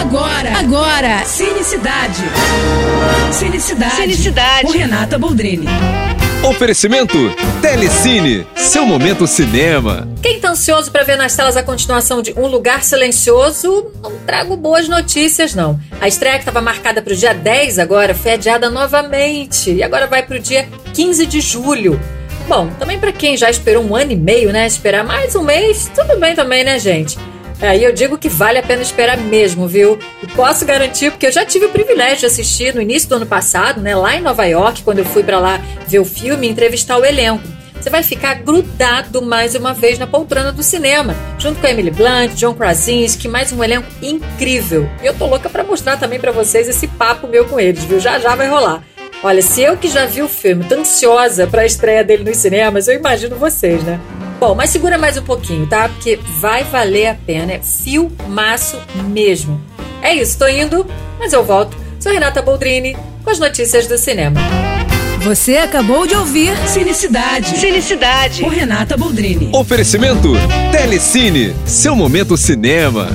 Agora, agora, Cinecidade. Cinecidade. Cinecidade. Com Renata Boldrini. Oferecimento Telecine, seu momento cinema. Quem tá ansioso para ver nas telas a continuação de Um Lugar Silencioso, não trago boas notícias não. A estreia que estava marcada para o dia 10 agora foi adiada novamente e agora vai para o dia 15 de julho. Bom, também para quem já esperou um ano e meio, né, esperar mais um mês, tudo bem também, né, gente? Aí eu digo que vale a pena esperar mesmo, viu? E posso garantir, porque eu já tive o privilégio de assistir no início do ano passado, né, lá em Nova York, quando eu fui para lá ver o filme e entrevistar o elenco. Você vai ficar grudado mais uma vez na poltrona do cinema, junto com a Emily Blunt, John Krasinski, mais um elenco incrível. E eu tô louca para mostrar também para vocês esse papo meu com eles, viu? Já já vai rolar. Olha, se eu que já vi o filme, tô ansiosa para a estreia dele nos cinemas, eu imagino vocês, né? Bom, mas segura mais um pouquinho, tá? Porque vai valer a pena. É filmaço mesmo. É isso, tô indo, mas eu volto. Sou Renata Boldrini com as notícias do cinema. Você acabou de ouvir Cinecidade. Cinecidade. Com Renata Boldrini. Oferecimento Telecine, seu momento cinema.